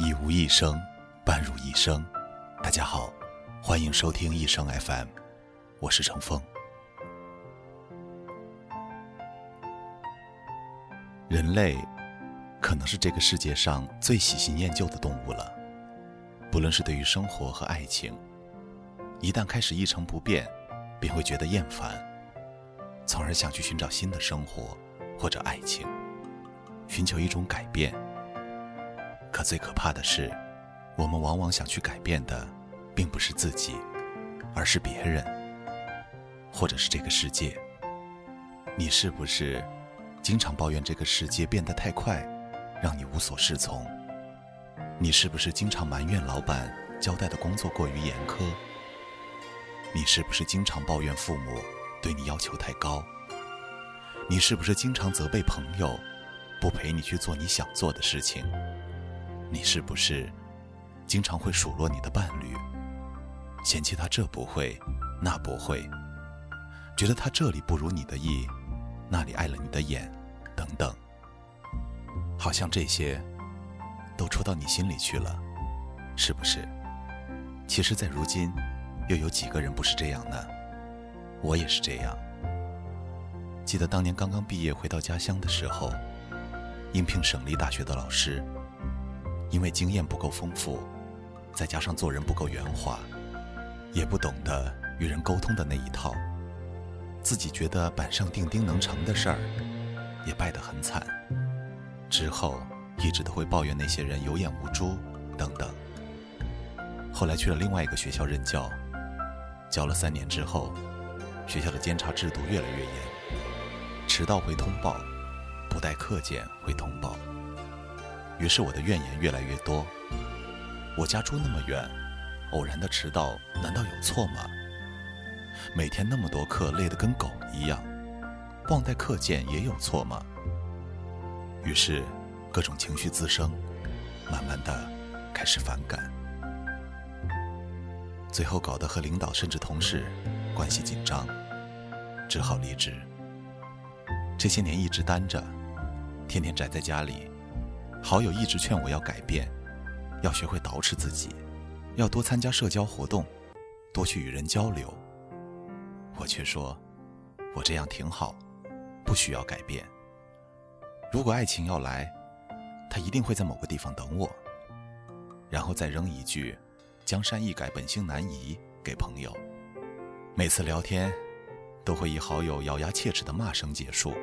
已无一生，半入一生。大家好，欢迎收听一生 FM，我是程峰。人类可能是这个世界上最喜新厌旧的动物了。不论是对于生活和爱情，一旦开始一成不变，便会觉得厌烦，从而想去寻找新的生活或者爱情，寻求一种改变。可最可怕的是，我们往往想去改变的，并不是自己，而是别人，或者是这个世界。你是不是经常抱怨这个世界变得太快，让你无所适从？你是不是经常埋怨老板交代的工作过于严苛？你是不是经常抱怨父母对你要求太高？你是不是经常责备朋友不陪你去做你想做的事情？你是不是经常会数落你的伴侣，嫌弃他这不会，那不会，觉得他这里不如你的意，那里碍了你的眼，等等？好像这些都戳到你心里去了，是不是？其实，在如今，又有几个人不是这样呢？我也是这样。记得当年刚刚毕业回到家乡的时候，应聘省立大学的老师。因为经验不够丰富，再加上做人不够圆滑，也不懂得与人沟通的那一套，自己觉得板上钉钉能成的事儿，也败得很惨。之后一直都会抱怨那些人有眼无珠等等。后来去了另外一个学校任教，教了三年之后，学校的监察制度越来越严，迟到会通报，不带课件会通报。于是我的怨言越来越多。我家住那么远，偶然的迟到难道有错吗？每天那么多课，累得跟狗一样，忘带课件也有错吗？于是各种情绪滋生，慢慢的开始反感，最后搞得和领导甚至同事关系紧张，只好离职。这些年一直单着，天天宅在家里。好友一直劝我要改变，要学会捯饬自己，要多参加社交活动，多去与人交流。我却说，我这样挺好，不需要改变。如果爱情要来，他一定会在某个地方等我。然后再扔一句“江山易改，本性难移”给朋友。每次聊天，都会以好友咬牙切齿的骂声结束。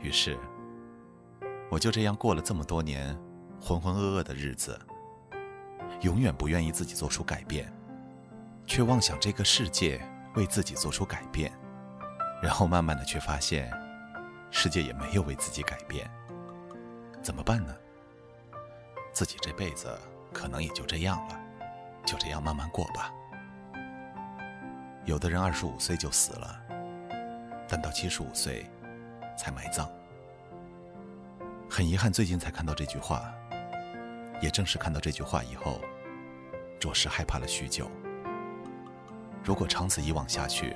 于是。我就这样过了这么多年浑浑噩噩的日子，永远不愿意自己做出改变，却妄想这个世界为自己做出改变，然后慢慢的却发现，世界也没有为自己改变，怎么办呢？自己这辈子可能也就这样了，就这样慢慢过吧。有的人二十五岁就死了，但到七十五岁才埋葬。很遗憾，最近才看到这句话。也正是看到这句话以后，着实害怕了许久。如果长此以往下去，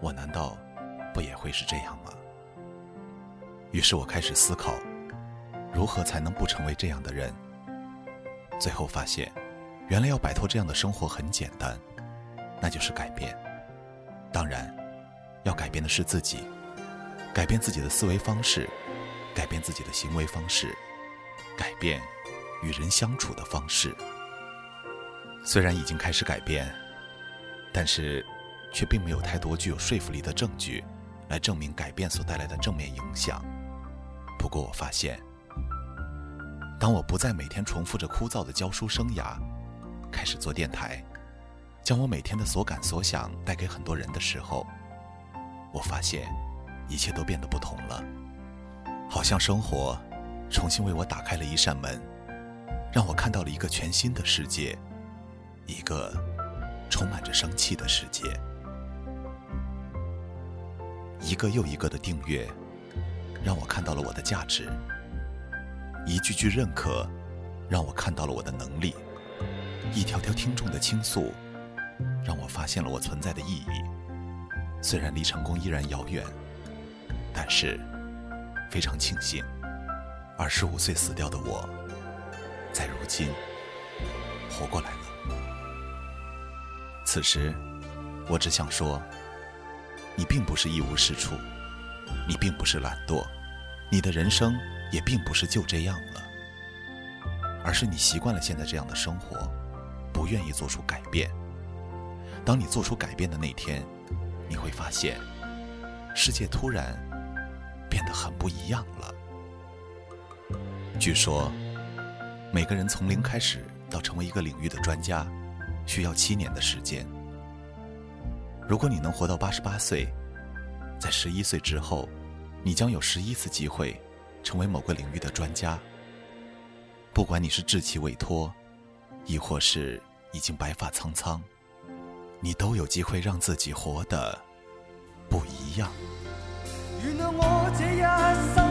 我难道不也会是这样吗？于是我开始思考，如何才能不成为这样的人。最后发现，原来要摆脱这样的生活很简单，那就是改变。当然，要改变的是自己，改变自己的思维方式。改变自己的行为方式，改变与人相处的方式。虽然已经开始改变，但是却并没有太多具有说服力的证据来证明改变所带来的正面影响。不过我发现，当我不再每天重复着枯燥的教书生涯，开始做电台，将我每天的所感所想带给很多人的时候，我发现一切都变得不同了。好像生活重新为我打开了一扇门，让我看到了一个全新的世界，一个充满着生气的世界。一个又一个的订阅，让我看到了我的价值；一句句认可，让我看到了我的能力；一条条听众的倾诉，让我发现了我存在的意义。虽然离成功依然遥远，但是。非常庆幸，二十五岁死掉的我，在如今活过来了。此时，我只想说，你并不是一无是处，你并不是懒惰，你的人生也并不是就这样了，而是你习惯了现在这样的生活，不愿意做出改变。当你做出改变的那天，你会发现，世界突然变得很不一样了。据说，每个人从零开始到成为一个领域的专家，需要七年的时间。如果你能活到八十八岁，在十一岁之后，你将有十一次机会成为某个领域的专家。不管你是稚气未脱，亦或是已经白发苍苍。你都有机会让自己活得不一样。原谅我这一生。